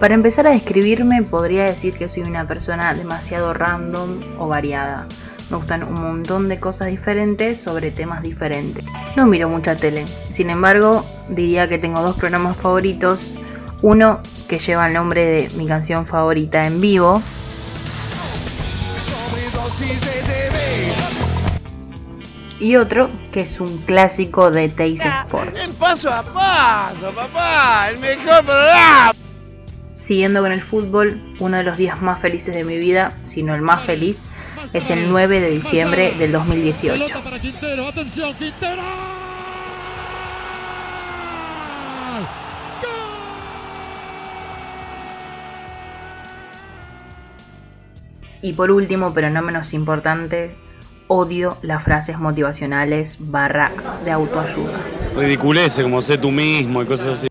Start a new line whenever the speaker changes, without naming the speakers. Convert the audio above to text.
Para empezar a describirme podría decir que soy una persona demasiado random o variada. Me gustan un montón de cosas diferentes sobre temas diferentes. No miro mucha tele, sin embargo diría que tengo dos programas favoritos. Uno que lleva el nombre de mi canción favorita en vivo. Y otro que es un clásico de Teis Sport.
El paso a paso, papá, el mejor programa.
Siguiendo con el fútbol, uno de los días más felices de mi vida, si no el más feliz, es el 9 de diciembre del 2018. Y por último, pero no menos importante, odio las frases motivacionales barra de autoayuda.
Ridiculece como sé tú mismo y cosas así.